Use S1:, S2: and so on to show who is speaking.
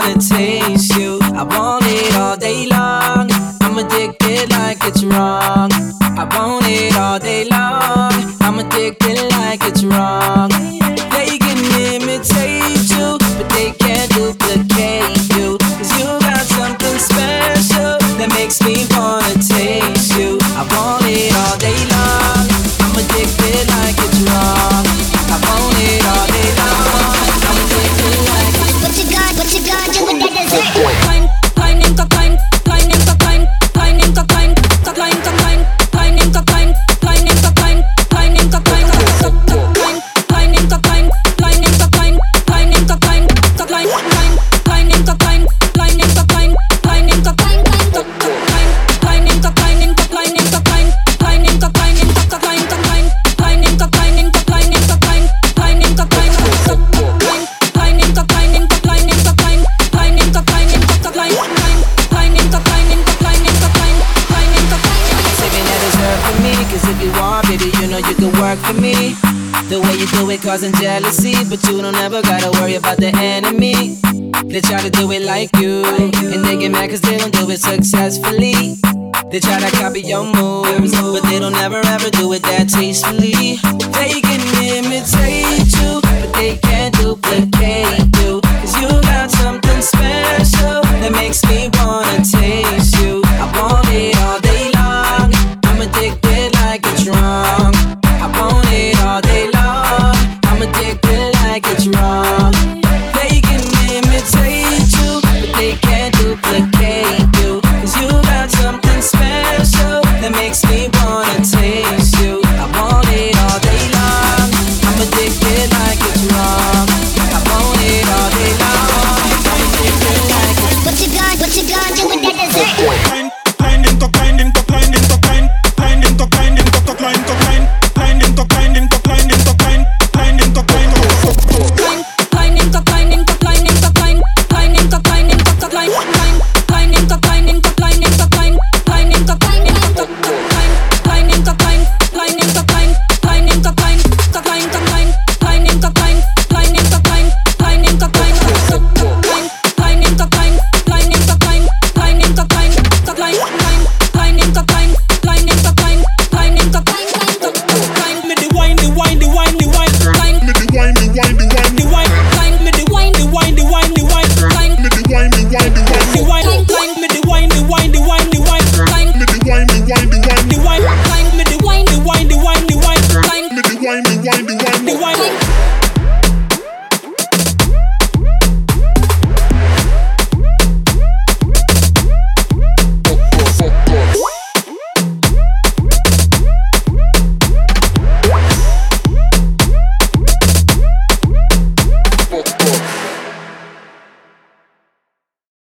S1: wanna taste you. I want it all day long. I'm addicted like it's wrong. I want it all day long. I'm addicted like it's wrong. You know you can work for me. The way you do it causing jealousy, but you don't ever gotta worry about the enemy. They try to do it like you, and they get mad cause they don't do it successfully. They try to copy your moves, but they don't ever ever do it that tastefully. They can imitate you, but they can't duplicate you. Cause you got something special that makes me wanna take
S2: you got to do
S3: wind the